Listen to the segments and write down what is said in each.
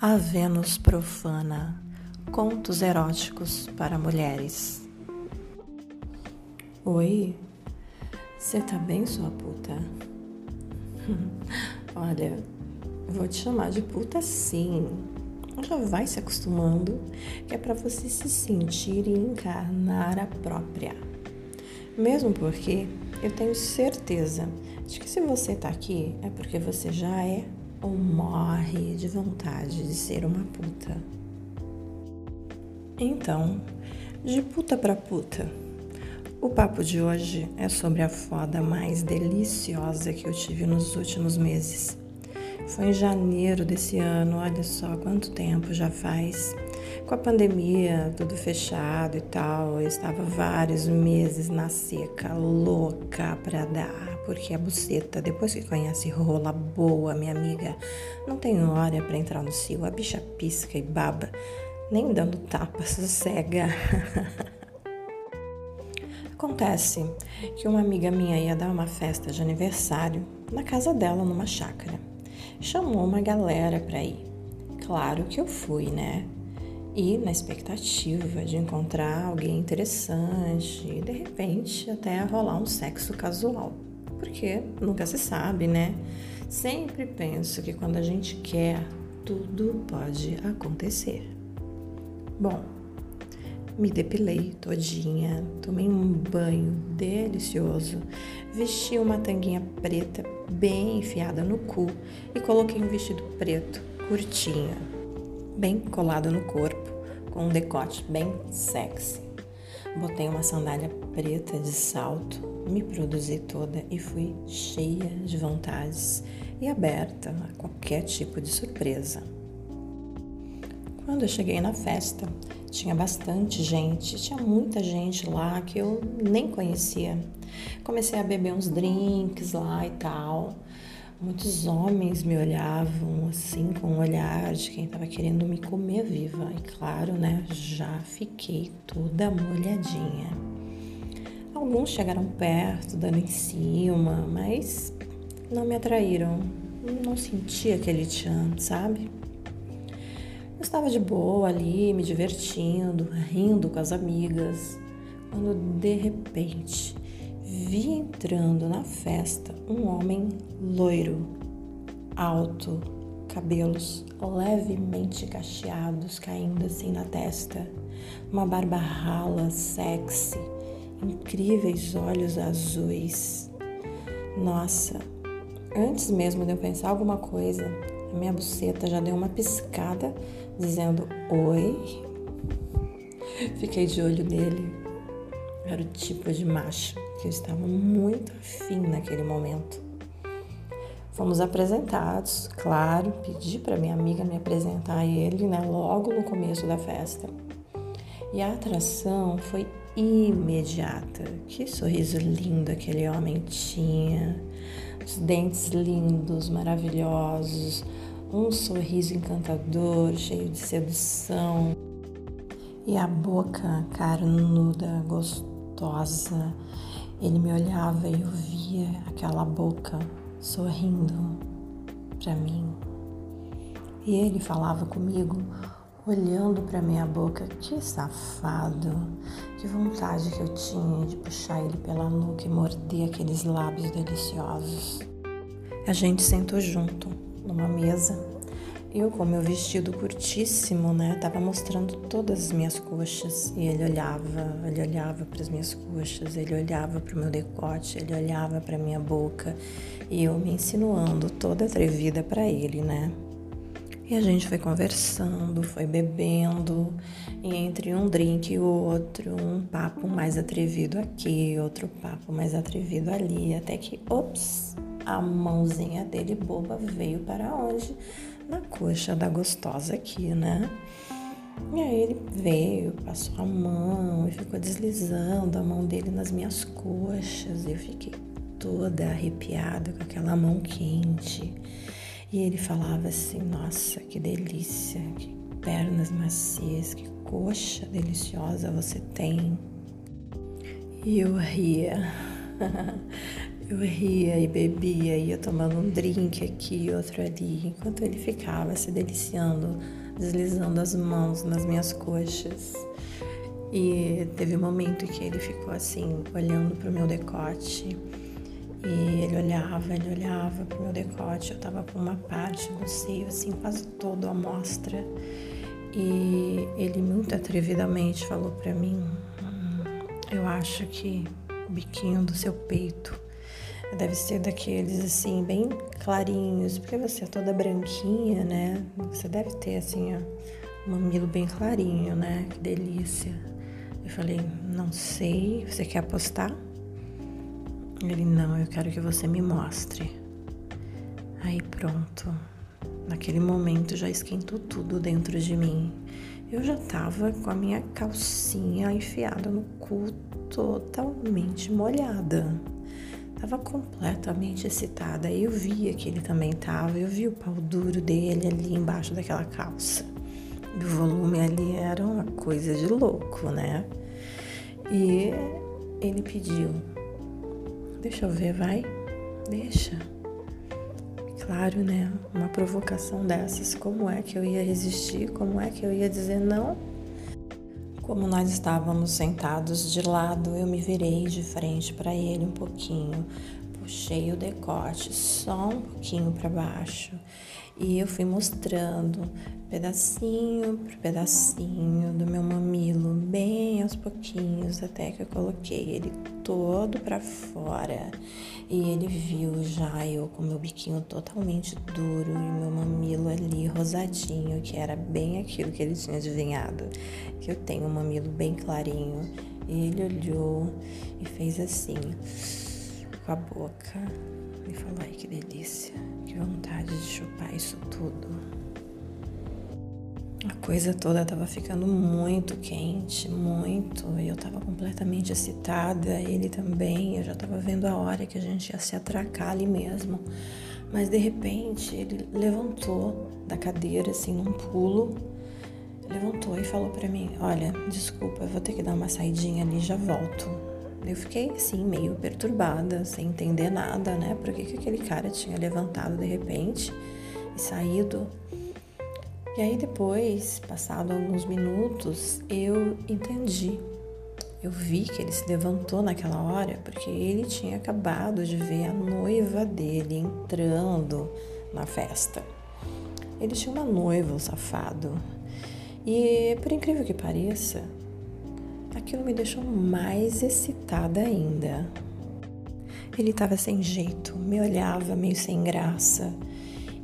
A Vênus Profana Contos Eróticos para Mulheres. Oi, você tá bem, sua puta? Olha, vou te chamar de puta sim. Já vai se acostumando, que é para você se sentir e encarnar a própria. Mesmo porque eu tenho certeza de que se você tá aqui é porque você já é ou morre de vontade de ser uma puta. Então, de puta pra puta, o papo de hoje é sobre a foda mais deliciosa que eu tive nos últimos meses. Foi em janeiro desse ano, olha só quanto tempo já faz. Com a pandemia, tudo fechado e tal, eu estava vários meses na seca, louca pra dar, porque a buceta, depois que conhece rola boa, minha amiga, não tem hora para entrar no cio, a bicha pisca e baba, nem dando tapa, sossega. Acontece que uma amiga minha ia dar uma festa de aniversário na casa dela, numa chácara. Chamou uma galera pra ir. Claro que eu fui, né? e na expectativa de encontrar alguém interessante e de repente até rolar um sexo casual. Porque nunca se sabe, né? Sempre penso que quando a gente quer, tudo pode acontecer. Bom, me depilei todinha, tomei um banho delicioso, vesti uma tanguinha preta bem enfiada no cu e coloquei um vestido preto curtinho bem colado no corpo, com um decote bem sexy. Botei uma sandália preta de salto, me produzi toda e fui cheia de vontades e aberta a qualquer tipo de surpresa. Quando eu cheguei na festa, tinha bastante gente, tinha muita gente lá que eu nem conhecia. Comecei a beber uns drinks lá e tal. Muitos homens me olhavam assim com um olhar de quem estava querendo me comer viva. E claro, né, já fiquei toda molhadinha. Alguns chegaram perto, dando em cima, mas não me atraíram. Não senti aquele tchan, sabe? Eu estava de boa ali, me divertindo, rindo com as amigas, quando de repente vi entrando na festa um homem loiro, alto, cabelos levemente cacheados caindo assim na testa, uma barba rala, sexy, incríveis olhos azuis. Nossa, antes mesmo de eu pensar alguma coisa, a minha buceta já deu uma piscada dizendo oi. Fiquei de olho nele. Era o tipo de macho que eu estava muito afim naquele momento. Fomos apresentados, claro, pedi para minha amiga me apresentar a ele, né, logo no começo da festa. E a atração foi imediata. Que sorriso lindo aquele homem tinha, os dentes lindos, maravilhosos, um sorriso encantador, cheio de sedução. E a boca carnuda, gostosa, ele me olhava e eu via aquela boca sorrindo para mim. E ele falava comigo, olhando para minha boca, que safado, que vontade que eu tinha de puxar ele pela nuca e morder aqueles lábios deliciosos. A gente sentou junto numa mesa eu, com meu vestido curtíssimo, né, tava mostrando todas as minhas coxas e ele olhava, ele olhava para as minhas coxas, ele olhava para o meu decote, ele olhava para minha boca e eu me insinuando toda atrevida para ele, né? E a gente foi conversando, foi bebendo, e entre um drink e outro, um papo mais atrevido aqui, outro papo mais atrevido ali, até que, ops, a mãozinha dele boba veio para onde? Na coxa da gostosa aqui, né? E aí ele veio, passou a mão e ficou deslizando a mão dele nas minhas coxas. Eu fiquei toda arrepiada com aquela mão quente. E ele falava assim: Nossa, que delícia, que pernas macias, que coxa deliciosa você tem. E eu ria. Eu ria e bebia, ia tomando um drink aqui, outro ali, enquanto ele ficava se deliciando, deslizando as mãos nas minhas coxas. E teve um momento que ele ficou assim, olhando para o meu decote. E ele olhava, ele olhava para o meu decote. Eu tava com uma parte do seio, assim, quase todo à mostra. E ele muito atrevidamente falou para mim: hum, Eu acho que o biquinho do seu peito deve ser daqueles assim, bem clarinhos, porque você é toda branquinha, né? Você deve ter assim, ó, um mamilo bem clarinho, né? Que delícia. Eu falei, não sei, você quer apostar? Ele, não, eu quero que você me mostre. Aí pronto. Naquele momento já esquentou tudo dentro de mim. Eu já tava com a minha calcinha enfiada no cu totalmente molhada. Tava completamente excitada. Eu via que ele também tava. Eu vi o pau duro dele ali embaixo daquela calça. O volume ali era uma coisa de louco, né? E ele pediu: Deixa eu ver, vai? Deixa. Claro, né? Uma provocação dessas, como é que eu ia resistir? Como é que eu ia dizer não? Como nós estávamos sentados de lado, eu me virei de frente para ele um pouquinho, puxei o decote só um pouquinho para baixo e eu fui mostrando pedacinho por pedacinho pouquinhos, até que eu coloquei ele todo para fora. E ele viu já eu com meu biquinho totalmente duro e meu mamilo ali rosadinho, que era bem aquilo que ele tinha adivinhado, que eu tenho um mamilo bem clarinho. E ele olhou e fez assim, com a boca, e falou: Ai que delícia, que vontade de chupar isso tudo. A coisa toda estava ficando muito quente, muito. E eu estava completamente excitada, ele também. Eu já estava vendo a hora que a gente ia se atracar ali mesmo. Mas de repente ele levantou da cadeira assim num pulo, levantou e falou para mim: "Olha, desculpa, eu vou ter que dar uma saidinha ali, já volto". Eu fiquei assim meio perturbada, sem entender nada, né? Por que, que aquele cara tinha levantado de repente e saído? E aí depois, passado alguns minutos, eu entendi. Eu vi que ele se levantou naquela hora porque ele tinha acabado de ver a noiva dele entrando na festa. Ele tinha uma noiva, o safado. E por incrível que pareça, aquilo me deixou mais excitada ainda. Ele estava sem jeito, me olhava meio sem graça.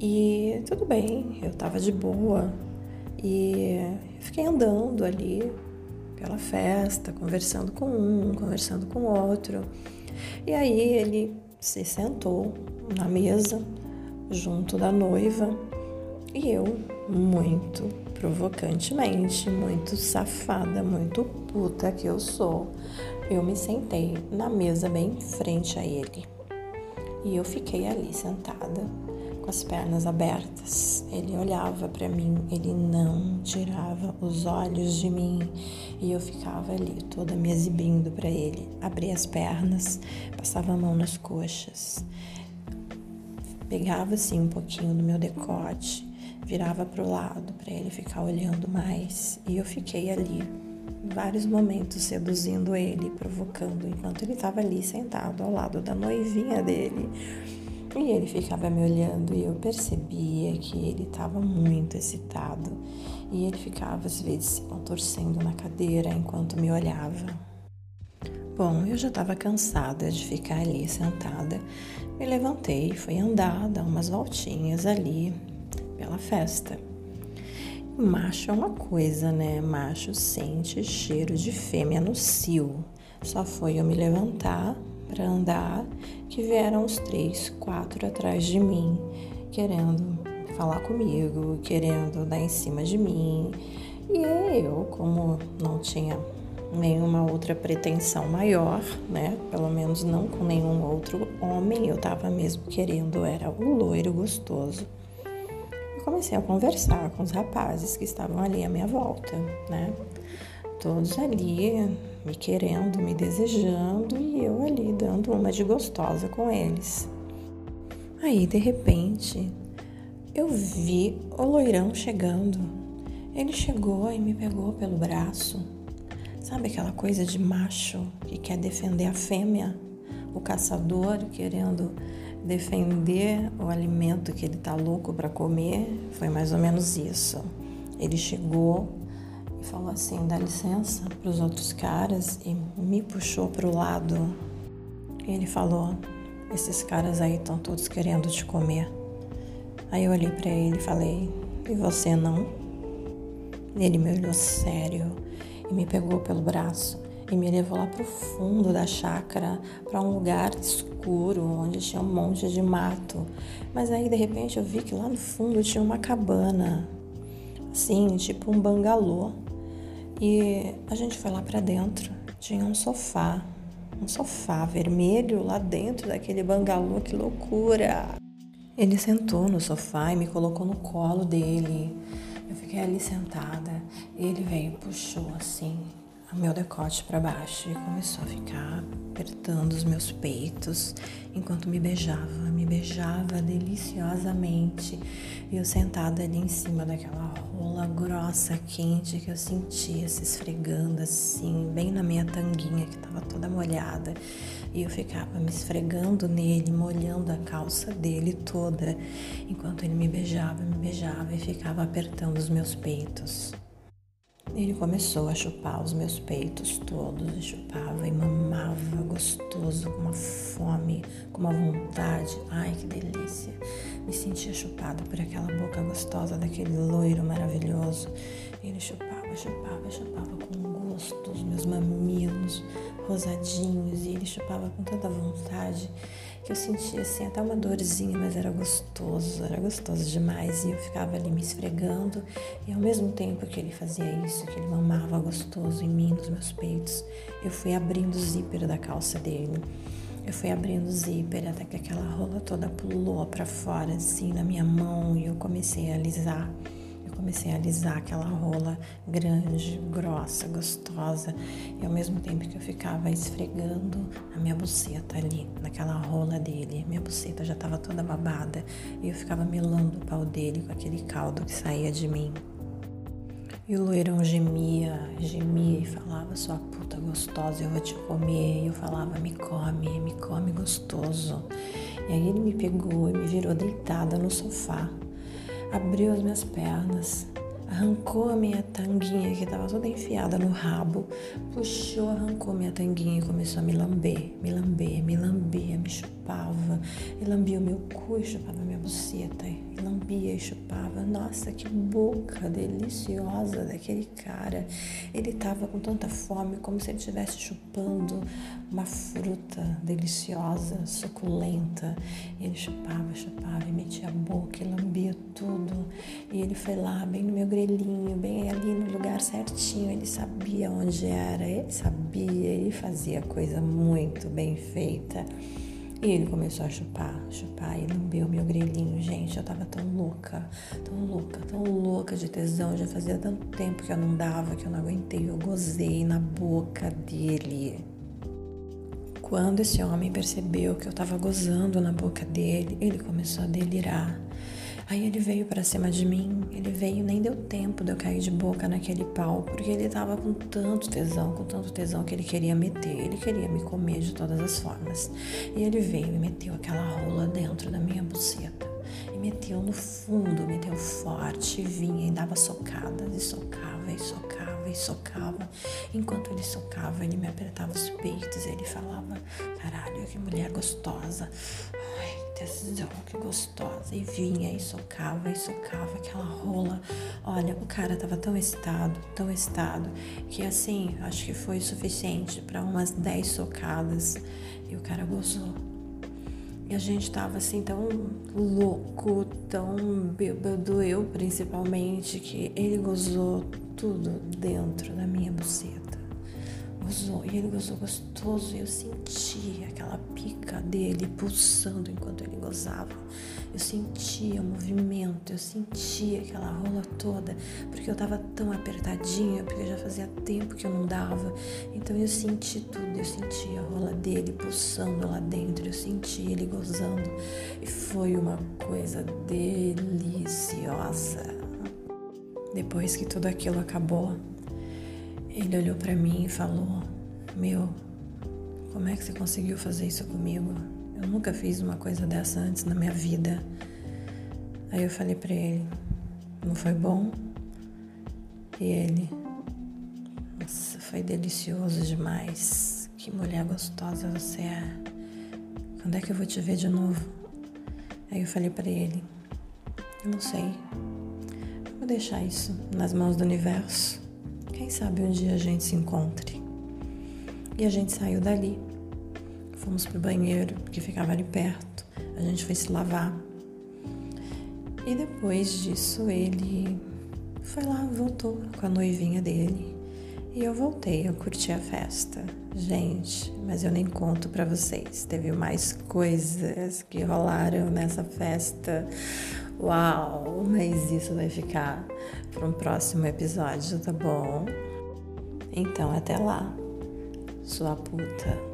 E tudo bem, eu tava de boa e fiquei andando ali pela festa, conversando com um, conversando com outro. E aí ele se sentou na mesa junto da noiva e eu, muito provocantemente, muito safada, muito puta que eu sou, eu me sentei na mesa bem em frente a ele. E eu fiquei ali sentada com as pernas abertas. Ele olhava para mim, ele não tirava os olhos de mim e eu ficava ali toda me exibindo para ele. Abria as pernas, passava a mão nas coxas, pegava assim um pouquinho do meu decote, virava para o lado para ele ficar olhando mais e eu fiquei ali vários momentos seduzindo ele, provocando, enquanto ele estava ali sentado ao lado da noivinha dele e ele ficava me olhando e eu percebia que ele estava muito excitado. E ele ficava às vezes se contorcendo na cadeira enquanto me olhava. Bom, eu já estava cansada de ficar ali sentada. Me levantei fui andar, dar umas voltinhas ali pela festa. Macho é uma coisa, né? Macho sente cheiro de fêmea no cio. Só foi eu me levantar, para andar que vieram os três, quatro atrás de mim, querendo falar comigo, querendo dar em cima de mim. E eu, como não tinha nenhuma outra pretensão maior, né? Pelo menos não com nenhum outro homem, eu tava mesmo querendo, era o loiro gostoso. Eu comecei a conversar com os rapazes que estavam ali à minha volta, né? Todos ali me querendo, me desejando e eu ali dando uma de gostosa com eles. Aí, de repente, eu vi o loirão chegando. Ele chegou e me pegou pelo braço. Sabe aquela coisa de macho que quer defender a fêmea? O caçador querendo defender o alimento que ele tá louco para comer? Foi mais ou menos isso. Ele chegou falou assim: dá licença para os outros caras e me puxou para o lado. Ele falou: esses caras aí estão todos querendo te comer. Aí eu olhei para ele e falei: e você não? Ele me olhou sério e me pegou pelo braço e me levou lá para o fundo da chácara, para um lugar escuro onde tinha um monte de mato. Mas aí de repente eu vi que lá no fundo tinha uma cabana, assim, tipo um bangalô. E a gente foi lá para dentro. Tinha um sofá, um sofá vermelho lá dentro daquele bangalô, que loucura! Ele sentou no sofá e me colocou no colo dele. Eu fiquei ali sentada. Ele veio, puxou assim o meu decote para baixo e começou a ficar apertando os meus peitos enquanto me beijava, me beijava deliciosamente. E eu sentada ali em cima daquela rola grossa, quente que eu sentia se esfregando assim, bem na minha tanguinha que estava toda molhada. E eu ficava me esfregando nele, molhando a calça dele toda, enquanto ele me beijava, me beijava e ficava apertando os meus peitos. Ele começou a chupar os meus peitos todos, e chupava e mamava gostoso, com uma fome, com uma vontade. Ai, que delícia! Me sentia chupada por aquela boca gostosa daquele loiro maravilhoso. Ele chupava, chupava, chupava com gosto os meus mamilos rosadinhos e ele chupava com tanta vontade que eu sentia assim até uma dorzinha, mas era gostoso, era gostoso demais. E eu ficava ali me esfregando, e ao mesmo tempo que ele fazia isso, que ele mamava gostoso em mim, nos meus peitos, eu fui abrindo o zíper da calça dele. Eu fui abrindo o zíper até que aquela rola toda pulou para fora, assim, na minha mão, e eu comecei a alisar comecei a alisar aquela rola grande, grossa, gostosa, e ao mesmo tempo que eu ficava esfregando a minha buceta ali, naquela rola dele, minha buceta já estava toda babada, e eu ficava melando o pau dele com aquele caldo que saía de mim. E o loirão gemia, gemia e falava: Sua puta gostosa, eu vou te comer. E eu falava: Me come, me come gostoso. E aí ele me pegou e me virou deitada no sofá abriu as minhas pernas, arrancou a minha tanguinha que estava toda enfiada no rabo, puxou, arrancou minha tanguinha e começou a me lamber, me lamber, me lamber, me chupava, e lambia o meu cu e chupava minha buceta, e lambia e chupava. Nossa, que boca deliciosa daquele cara. Ele estava com tanta fome como se ele estivesse chupando uma fruta deliciosa, suculenta. E ele chupava, chupava e metia a boca e lambia tudo. E ele foi lá, bem no meu grelhinho, bem ali no lugar certinho. Ele sabia onde era, ele sabia, ele fazia coisa muito bem feita. E ele começou a chupar, chupar e lambeu meu grelhinho. Gente, eu tava tão louca, tão louca, tão louca de tesão. Já fazia tanto tempo que eu não dava, que eu não aguentei. Eu gozei na boca dele. Quando esse homem percebeu que eu tava gozando na boca dele, ele começou a delirar. Aí ele veio para cima de mim, ele veio, nem deu tempo de eu cair de boca naquele pau, porque ele tava com tanto tesão, com tanto tesão que ele queria meter, ele queria me comer de todas as formas. E ele veio e meteu aquela rola dentro da minha buceta. E meteu no fundo, meteu forte, vinha e dava socadas, e socava, e socava, e socava. Enquanto ele socava, ele me apertava os peitos, e ele falava: Caralho, que mulher gostosa. Ai, tesão, que gostosa. E vinha e socava e socava aquela rola. Olha, o cara tava tão excitado, tão excitado, que assim, acho que foi suficiente para umas 10 socadas. E o cara gozou. E a gente tava assim tão louco, tão bêbado, eu principalmente, que ele gozou tudo dentro da minha buceta. Gozou, e ele gozou gostoso, eu senti aquela pica dele pulsando enquanto ele gozava. Eu sentia o movimento, eu sentia aquela rola toda, porque eu tava tão apertadinha, porque já fazia tempo que eu não dava. Então eu senti tudo, eu senti a rola dele pulsando lá dentro, eu senti ele gozando, e foi uma coisa deliciosa. Depois que tudo aquilo acabou, ele olhou para mim e falou: Meu, como é que você conseguiu fazer isso comigo? Eu nunca fiz uma coisa dessa antes na minha vida. Aí eu falei para ele: Não foi bom? E ele: Nossa, foi delicioso demais. Que mulher gostosa você é. Quando é que eu vou te ver de novo? Aí eu falei para ele: Eu não sei. Vou deixar isso nas mãos do universo. Quem sabe um dia a gente se encontre. E a gente saiu dali. Fomos pro banheiro, que ficava ali perto. A gente foi se lavar. E depois disso ele foi lá, voltou com a noivinha dele. E eu voltei, eu curti a festa. Gente, mas eu nem conto para vocês. Teve mais coisas que rolaram nessa festa. Uau, mas isso vai ficar para um próximo episódio, tá bom? Então, até lá, sua puta.